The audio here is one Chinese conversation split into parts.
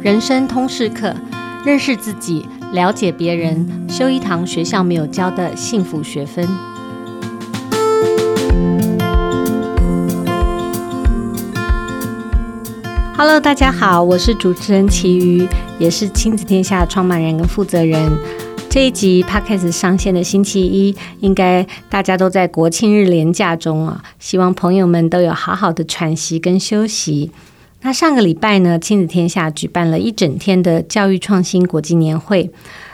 人生通识课，认识自己，了解别人，修一堂学校没有教的幸福学分。Hello，大家好，我是主持人琦瑜，也是亲子天下创办人跟负责人。这一集 Podcast 上线的星期一，应该大家都在国庆日连假中啊，希望朋友们都有好好的喘息跟休息。那上个礼拜呢，亲子天下举办了一整天的教育创新国际年会。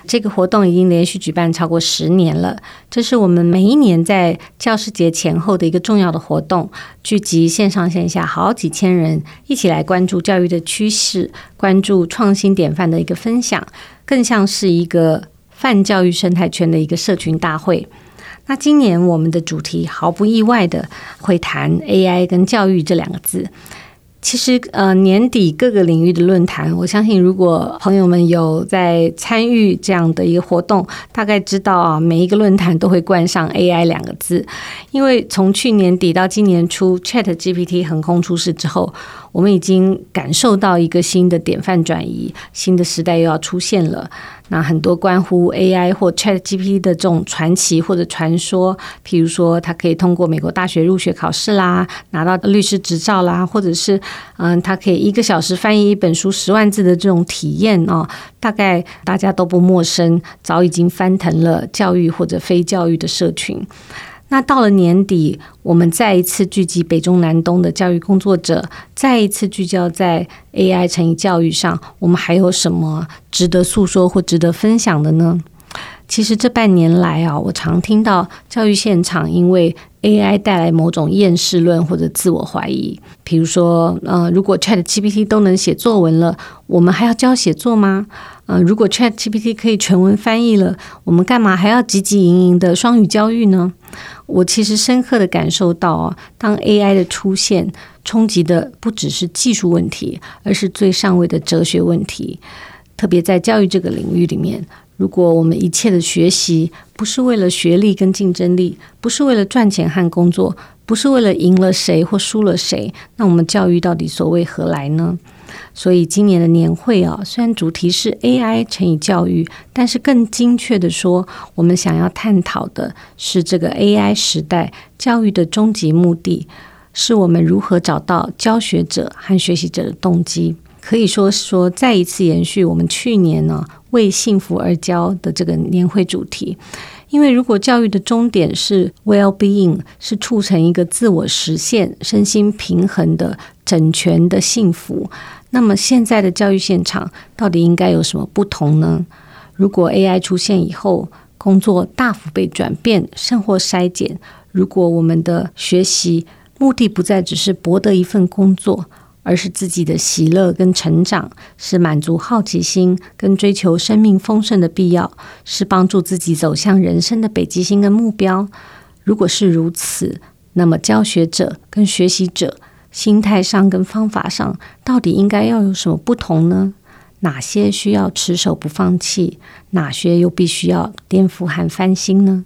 这个活动已经连续举办超过十年了。这是我们每一年在教师节前后的一个重要的活动，聚集线上线下好几千人一起来关注教育的趋势，关注创新典范的一个分享，更像是一个泛教育生态圈的一个社群大会。那今年我们的主题毫不意外的会谈 AI 跟教育这两个字。其实，呃，年底各个领域的论坛，我相信如果朋友们有在参与这样的一个活动，大概知道啊，每一个论坛都会冠上 AI 两个字，因为从去年底到今年初，ChatGPT 横空出世之后。我们已经感受到一个新的典范转移，新的时代又要出现了。那很多关乎 AI 或 ChatGPT 的这种传奇或者传说，譬如说，他可以通过美国大学入学考试啦，拿到律师执照啦，或者是嗯，他可以一个小时翻译一本书十万字的这种体验哦，大概大家都不陌生，早已经翻腾了教育或者非教育的社群。那到了年底，我们再一次聚集北中南东的教育工作者，再一次聚焦在 AI 乘以教育上，我们还有什么值得诉说或值得分享的呢？其实这半年来啊，我常听到教育现场因为 AI 带来某种厌世论或者自我怀疑，比如说，呃，如果 ChatGPT 都能写作文了，我们还要教写作吗？呃，如果 ChatGPT 可以全文翻译了，我们干嘛还要汲汲营营的双语教育呢？我其实深刻的感受到啊，当 AI 的出现，冲击的不只是技术问题，而是最上位的哲学问题。特别在教育这个领域里面，如果我们一切的学习不是为了学历跟竞争力，不是为了赚钱和工作，不是为了赢了谁或输了谁，那我们教育到底所为何来呢？所以今年的年会啊，虽然主题是 AI 乘以教育，但是更精确的说，我们想要探讨的是这个 AI 时代教育的终极目的，是我们如何找到教学者和学习者的动机。可以说说再一次延续我们去年呢为幸福而教的这个年会主题。因为如果教育的终点是 well-being，是促成一个自我实现、身心平衡的整全的幸福，那么现在的教育现场到底应该有什么不同呢？如果 AI 出现以后，工作大幅被转变，生活筛减，如果我们的学习目的不再只是博得一份工作。而是自己的喜乐跟成长，是满足好奇心跟追求生命丰盛的必要，是帮助自己走向人生的北极星跟目标。如果是如此，那么教学者跟学习者心态上跟方法上，到底应该要有什么不同呢？哪些需要持守不放弃？哪些又必须要颠覆和翻新呢？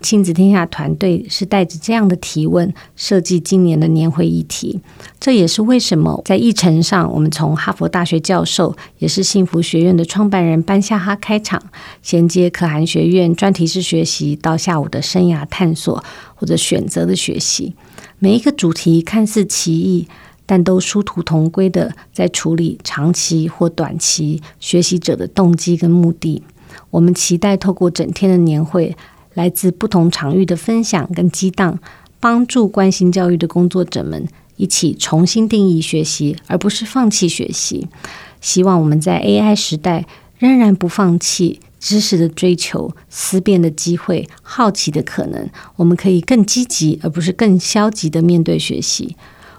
亲子天下团队是带着这样的提问设计今年的年会议题，这也是为什么在议程上，我们从哈佛大学教授，也是幸福学院的创办人班夏哈开场，衔接可汗学院专题式学习，到下午的生涯探索或者选择的学习，每一个主题看似奇异，但都殊途同归的在处理长期或短期学习者的动机跟目的。我们期待透过整天的年会。来自不同场域的分享跟激荡，帮助关心教育的工作者们一起重新定义学习，而不是放弃学习。希望我们在 AI 时代仍然不放弃知识的追求、思辨的机会、好奇的可能。我们可以更积极，而不是更消极的面对学习。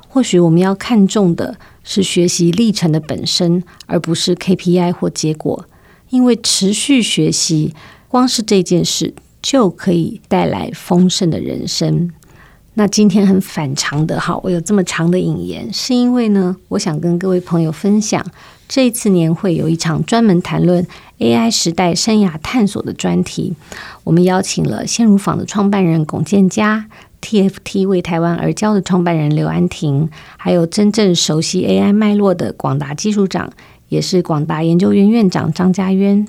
或许我们要看重的是学习历程的本身，而不是 KPI 或结果。因为持续学习，光是这件事。就可以带来丰盛的人生。那今天很反常的哈，我有这么长的引言，是因为呢，我想跟各位朋友分享，这一次年会有一场专门谈论 AI 时代生涯探索的专题。我们邀请了鲜乳坊的创办人龚建嘉，TFT 为台湾而教的创办人刘安婷，还有真正熟悉 AI 脉络的广达技术长。也是广达研究院院长张家渊，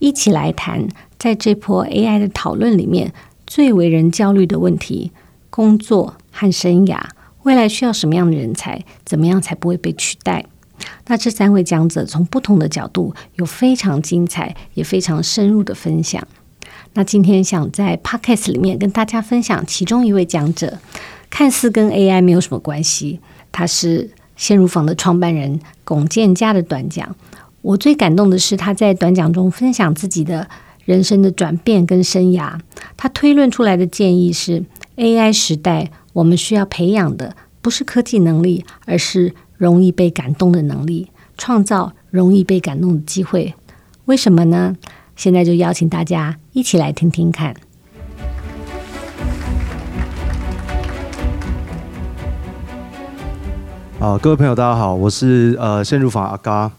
一起来谈在这波 AI 的讨论里面最为人焦虑的问题：工作和生涯，未来需要什么样的人才？怎么样才不会被取代？那这三位讲者从不同的角度有非常精彩也非常深入的分享。那今天想在 Podcast 里面跟大家分享其中一位讲者，看似跟 AI 没有什么关系，他是鲜乳坊的创办人龚建嘉的短讲。我最感动的是他在短讲中分享自己的人生的转变跟生涯。他推论出来的建议是：AI 时代我们需要培养的不是科技能力，而是容易被感动的能力，创造容易被感动的机会。为什么呢？现在就邀请大家一起来听听看。啊，各位朋友，大家好，我是呃鲜乳坊阿嘎。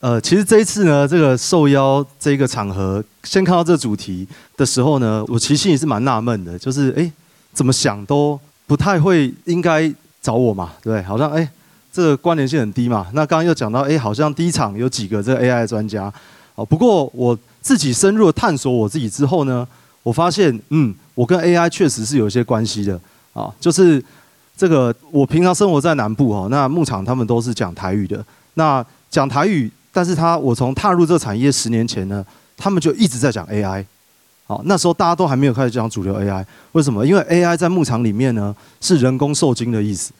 呃，其实这一次呢，这个受邀这个场合，先看到这个主题的时候呢，我其实心里是蛮纳闷的，就是哎，怎么想都不太会应该找我嘛，对，好像哎，这个关联性很低嘛。那刚刚又讲到，哎，好像第一场有几个这个 AI 专家。哦，不过我。自己深入的探索我自己之后呢，我发现，嗯，我跟 AI 确实是有一些关系的啊。就是这个，我平常生活在南部哈，那牧场他们都是讲台语的。那讲台语，但是他我从踏入这个产业十年前呢，他们就一直在讲 AI。好，那时候大家都还没有开始讲主流 AI，为什么？因为 AI 在牧场里面呢是人工受精的意思。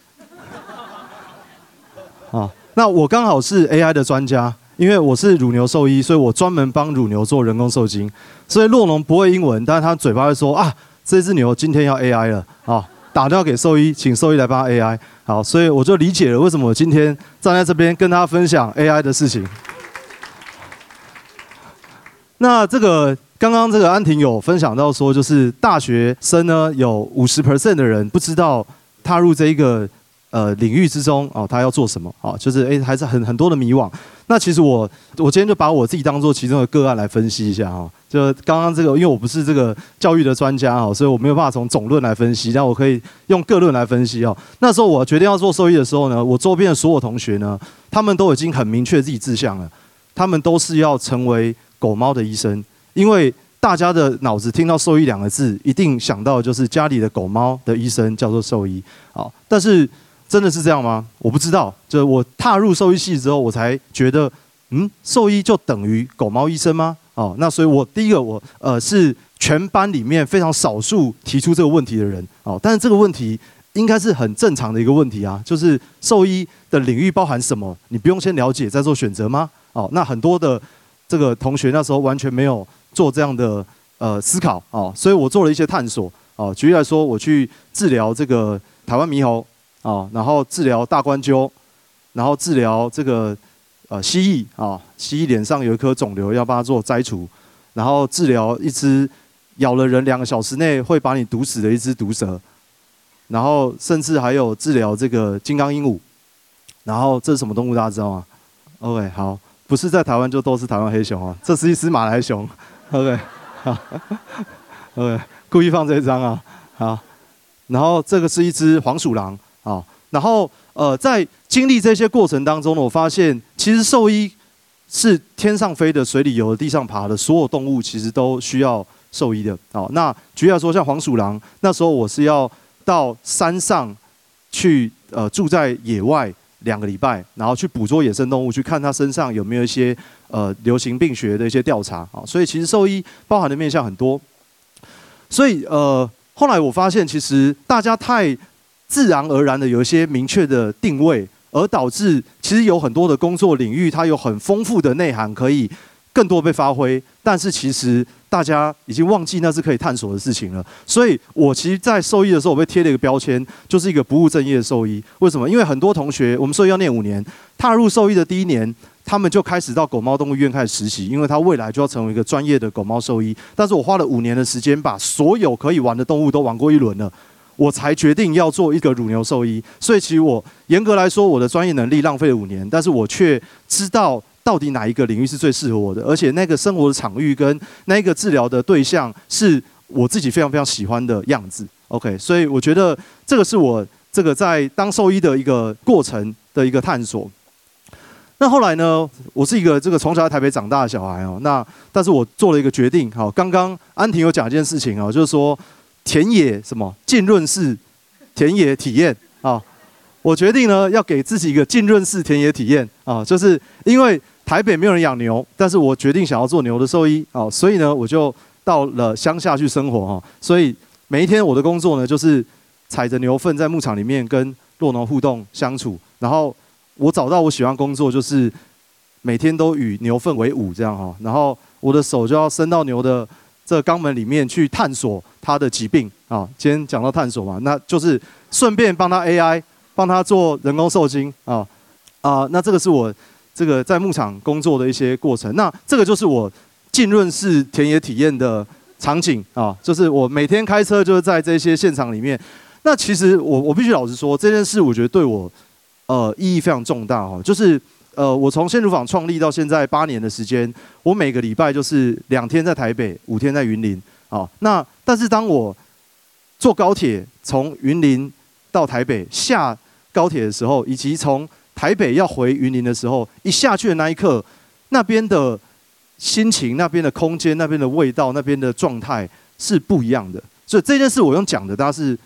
啊，那我刚好是 AI 的专家。因为我是乳牛兽医，所以我专门帮乳牛做人工受精。所以洛农不会英文，但是他嘴巴会说啊，这只牛今天要 AI 了，啊，打电话给兽医，请兽医来帮 AI。好，所以我就理解了为什么我今天站在这边跟大家分享 AI 的事情。那这个刚刚这个安婷有分享到说，就是大学生呢有五十 percent 的人不知道踏入这一个。呃，领域之中哦，他要做什么？哦，就是诶，还是很很多的迷惘。那其实我我今天就把我自己当做其中的个案来分析一下哈。就刚刚这个，因为我不是这个教育的专家哦，所以我没有办法从总论来分析，但我可以用个论来分析哦。那时候我决定要做兽医的时候呢，我周边的所有同学呢，他们都已经很明确自己志向了，他们都是要成为狗猫的医生，因为大家的脑子听到兽医两个字，一定想到就是家里的狗猫的医生叫做兽医。好，但是。真的是这样吗？我不知道。就是我踏入兽医系之后，我才觉得，嗯，兽医就等于狗猫医生吗？哦，那所以我第一个我呃是全班里面非常少数提出这个问题的人哦。但是这个问题应该是很正常的一个问题啊，就是兽医的领域包含什么？你不用先了解再做选择吗？哦，那很多的这个同学那时候完全没有做这样的呃思考哦，所以我做了一些探索哦。举例来说，我去治疗这个台湾猕猴。啊，然后治疗大冠鸠，然后治疗这个呃蜥蜴啊，蜥蜴脸上有一颗肿瘤，要帮它做摘除，然后治疗一只咬了人两个小时内会把你毒死的一只毒蛇，然后甚至还有治疗这个金刚鹦鹉，然后这是什么动物大家知道吗？OK，好，不是在台湾就都是台湾黑熊啊，这是一只马来熊，OK，好，OK，故意放这一张啊，好，然后这个是一只黄鼠狼。啊，然后呃，在经历这些过程当中呢，我发现其实兽医是天上飞的、水里游的、地上爬的，所有动物其实都需要兽医的。啊，那举例来说，像黄鼠狼，那时候我是要到山上去，呃，住在野外两个礼拜，然后去捕捉野生动物，去看它身上有没有一些呃流行病学的一些调查。啊，所以其实兽医包含的面向很多。所以呃，后来我发现，其实大家太。自然而然的有一些明确的定位，而导致其实有很多的工作领域，它有很丰富的内涵，可以更多被发挥。但是其实大家已经忘记那是可以探索的事情了。所以我其实，在兽医的时候，我被贴了一个标签，就是一个不务正业的兽医。为什么？因为很多同学，我们兽医要念五年，踏入兽医的第一年，他们就开始到狗猫动物医院开始实习，因为他未来就要成为一个专业的狗猫兽医。但是我花了五年的时间，把所有可以玩的动物都玩过一轮了。我才决定要做一个乳牛兽医，所以其实我严格来说，我的专业能力浪费了五年，但是我却知道到底哪一个领域是最适合我的，而且那个生活的场域跟那个治疗的对象是我自己非常非常喜欢的样子。OK，所以我觉得这个是我这个在当兽医的一个过程的一个探索。那后来呢，我是一个这个从小在台北长大的小孩哦。那但是我做了一个决定，好，刚刚安婷有讲一件事情哦，就是说田野什么浸润式田野体验。我决定呢，要给自己一个浸润式田野体验啊，就是因为台北没有人养牛，但是我决定想要做牛的兽医啊，所以呢，我就到了乡下去生活哈。所以每一天我的工作呢，就是踩着牛粪在牧场里面跟酪农互动相处。然后我找到我喜欢工作，就是每天都与牛粪为伍这样哈。然后我的手就要伸到牛的这肛门里面去探索它的疾病啊。今天讲到探索嘛，那就是顺便帮他 AI。帮他做人工受精啊啊，那这个是我这个在牧场工作的一些过程。那这个就是我浸润式田野体验的场景啊，就是我每天开车就是在这些现场里面。那其实我我必须老实说，这件事我觉得对我呃意义非常重大哈。就是呃，我从鲜乳坊创立到现在八年的时间，我每个礼拜就是两天在台北，五天在云林啊。那但是当我坐高铁从云林到台北下。高铁的时候，以及从台北要回云林的时候，一下去的那一刻，那边的心情、那边的空间、那边的味道、那边的状态是不一样的。所以这件事我用讲的，大家是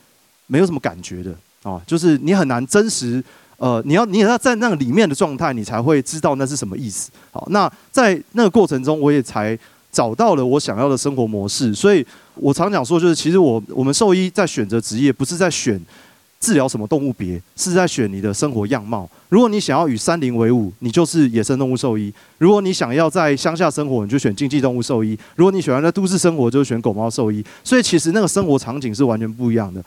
没有什么感觉的啊，就是你很难真实，呃，你要你也要在那个里面的状态，你才会知道那是什么意思。好，那在那个过程中，我也才找到了我想要的生活模式。所以我常讲说，就是其实我我们兽医在选择职业，不是在选。治疗什么动物别是在选你的生活样貌。如果你想要与山林为伍，你就是野生动物兽医；如果你想要在乡下生活，你就选经济动物兽医；如果你喜欢在都市生活，就选狗猫兽医。所以其实那个生活场景是完全不一样的。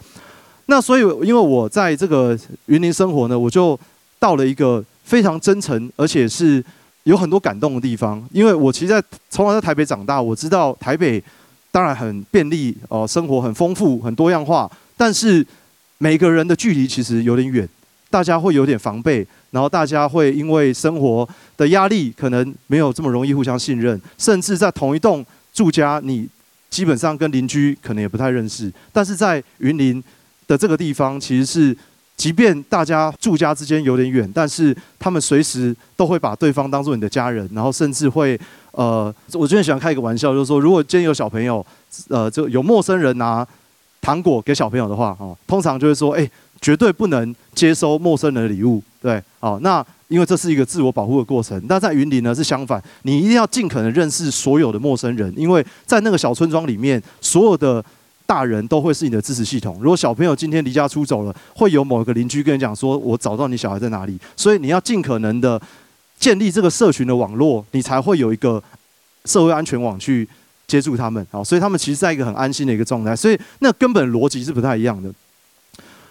那所以因为我在这个云林生活呢，我就到了一个非常真诚，而且是有很多感动的地方。因为我其实在从小在台北长大，我知道台北当然很便利哦，生活很丰富、很多样化，但是。每个人的距离其实有点远，大家会有点防备，然后大家会因为生活的压力，可能没有这么容易互相信任，甚至在同一栋住家，你基本上跟邻居可能也不太认识。但是在云林的这个地方，其实是即便大家住家之间有点远，但是他们随时都会把对方当做你的家人，然后甚至会呃，我最近喜欢开一个玩笑，就是说，如果今天有小朋友，呃，就有陌生人拿。糖果给小朋友的话，哦，通常就会说，哎，绝对不能接收陌生人的礼物，对，哦，那因为这是一个自我保护的过程。那在云林呢是相反，你一定要尽可能认识所有的陌生人，因为在那个小村庄里面，所有的大人都会是你的支持系统。如果小朋友今天离家出走了，会有某一个邻居跟你讲说，我找到你小孩在哪里，所以你要尽可能的建立这个社群的网络，你才会有一个社会安全网去。接住他们，好，所以他们其实在一个很安心的一个状态，所以那根本逻辑是不太一样的。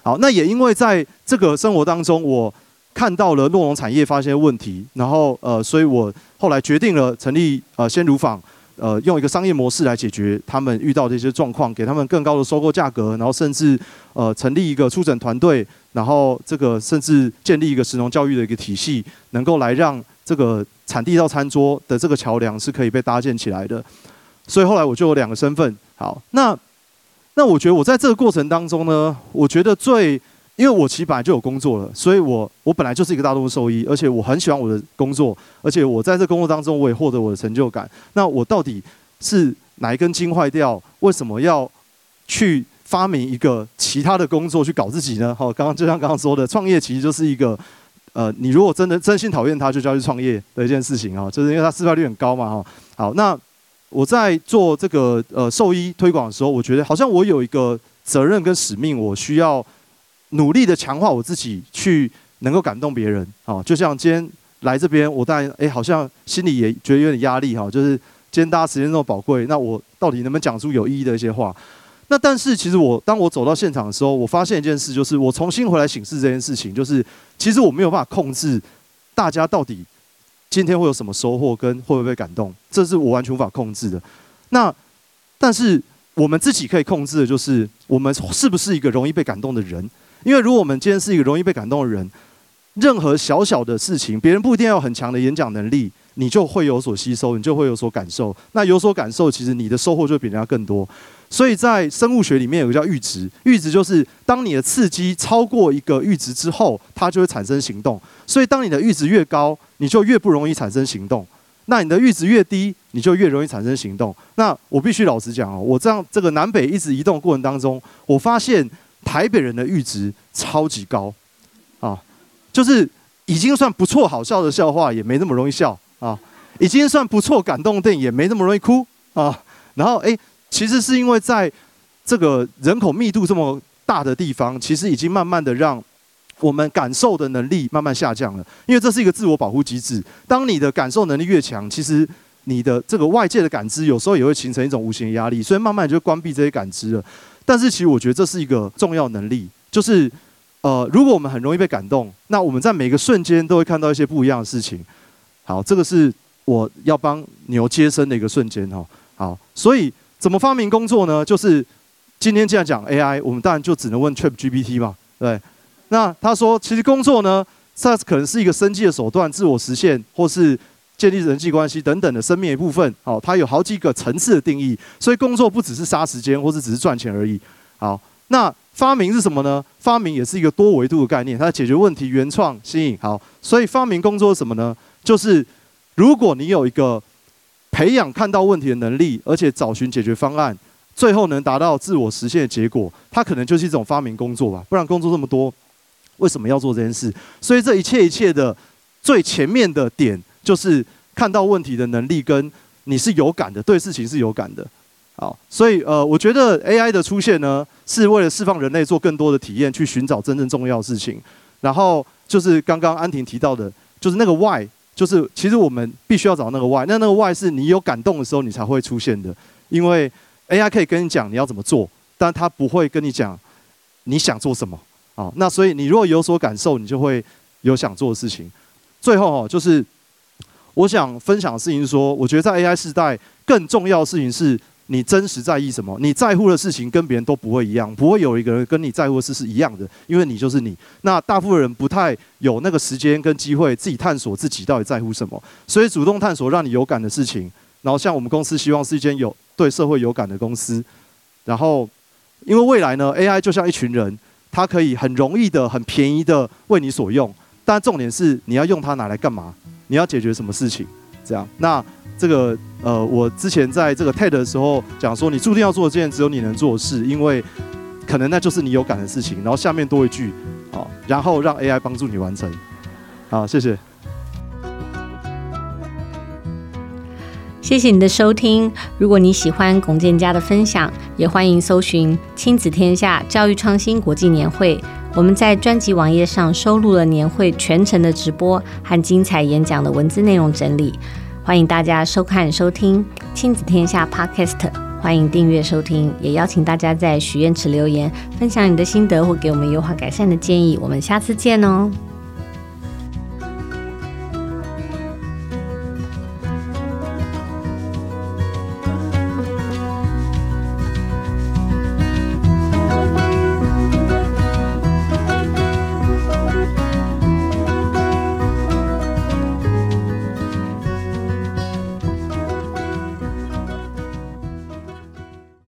好，那也因为在这个生活当中，我看到了酪农产业发现问题，然后呃，所以我后来决定了成立呃鲜乳坊，呃，用一个商业模式来解决他们遇到的一些状况，给他们更高的收购价格，然后甚至呃成立一个出诊团队，然后这个甚至建立一个食农教育的一个体系，能够来让这个产地到餐桌的这个桥梁是可以被搭建起来的。所以后来我就有两个身份。好，那那我觉得我在这个过程当中呢，我觉得最，因为我其实本来就有工作了，所以我我本来就是一个大众兽医，而且我很喜欢我的工作，而且我在这工作当中我也获得我的成就感。那我到底是哪一根筋坏掉？为什么要去发明一个其他的工作去搞自己呢？好，刚刚就像刚刚说的，创业其实就是一个，呃，你如果真的真心讨厌他，就叫去创业的一件事情啊，就是因为它失败率很高嘛，哈。好，那。我在做这个呃兽医推广的时候，我觉得好像我有一个责任跟使命，我需要努力的强化我自己，去能够感动别人。啊，就像今天来这边，我当然哎，好像心里也觉得有点压力哈。就是今天大家时间那么宝贵，那我到底能不能讲出有意义的一些话？那但是其实我当我走到现场的时候，我发现一件事，就是我重新回来醒视这件事情，就是其实我没有办法控制大家到底。今天会有什么收获，跟会不会被感动，这是我完全无法控制的。那但是我们自己可以控制的，就是我们是不是一个容易被感动的人。因为如果我们今天是一个容易被感动的人，任何小小的事情，别人不一定要很强的演讲能力，你就会有所吸收，你就会有所感受。那有所感受，其实你的收获就比人家更多。所以在生物学里面有个叫阈值，阈值就是当你的刺激超过一个阈值之后，它就会产生行动。所以当你的阈值越高，你就越不容易产生行动。那你的阈值越低，你就越容易产生行动。那我必须老实讲哦，我这样这个南北一直移动过程当中，我发现台北人的阈值超级高，啊，就是已经算不错好笑的笑话也没那么容易笑啊，已经算不错感动电影也没那么容易哭啊。然后诶，其实是因为在这个人口密度这么大的地方，其实已经慢慢的让。我们感受的能力慢慢下降了，因为这是一个自我保护机制。当你的感受能力越强，其实你的这个外界的感知有时候也会形成一种无形的压力，所以慢慢就关闭这些感知了。但是其实我觉得这是一个重要能力，就是呃，如果我们很容易被感动，那我们在每个瞬间都会看到一些不一样的事情。好，这个是我要帮牛接生的一个瞬间哈。好，所以怎么发明工作呢？就是今天既然讲 AI，我们当然就只能问 ChatGPT 嘛，对。那他说，其实工作呢，它可能是一个生计的手段，自我实现，或是建立人际关系等等的生命一部分。好，它有好几个层次的定义，所以工作不只是杀时间，或是只是赚钱而已。好，那发明是什么呢？发明也是一个多维度的概念，它解决问题、原创、新颖。好，所以发明工作是什么呢？就是如果你有一个培养看到问题的能力，而且找寻解决方案，最后能达到自我实现的结果，它可能就是一种发明工作吧。不然工作这么多。为什么要做这件事？所以这一切一切的最前面的点，就是看到问题的能力，跟你是有感的，对事情是有感的。好，所以呃，我觉得 AI 的出现呢，是为了释放人类做更多的体验，去寻找真正重要的事情。然后就是刚刚安婷提到的，就是那个 Why，就是其实我们必须要找那个 Why。那那个 Why 是你有感动的时候，你才会出现的。因为 AI 可以跟你讲你要怎么做，但它不会跟你讲你想做什么。啊，那所以你如果有所感受，你就会有想做的事情。最后哦，就是我想分享的事情是说，我觉得在 AI 时代，更重要的事情是你真实在意什么。你在乎的事情跟别人都不会一样，不会有一个人跟你在乎的事是一样的，因为你就是你。那大部分人不太有那个时间跟机会自己探索自己到底在乎什么，所以主动探索让你有感的事情。然后像我们公司希望是一间有对社会有感的公司。然后因为未来呢，AI 就像一群人。它可以很容易的、很便宜的为你所用，但重点是你要用它拿来干嘛？你要解决什么事情？这样，那这个呃，我之前在这个 TED 的时候讲说，你注定要做的这件只有你能做的事，因为可能那就是你有感的事情。然后下面多一句，好，然后让 AI 帮助你完成。好，谢谢。谢谢你的收听。如果你喜欢龚建嘉的分享，也欢迎搜寻“亲子天下教育创新国际年会”。我们在专辑网页上收录了年会全程的直播和精彩演讲的文字内容整理，欢迎大家收看收听“亲子天下 Podcast”。欢迎订阅收听，也邀请大家在许愿池留言，分享你的心得或给我们优化改善的建议。我们下次见哦。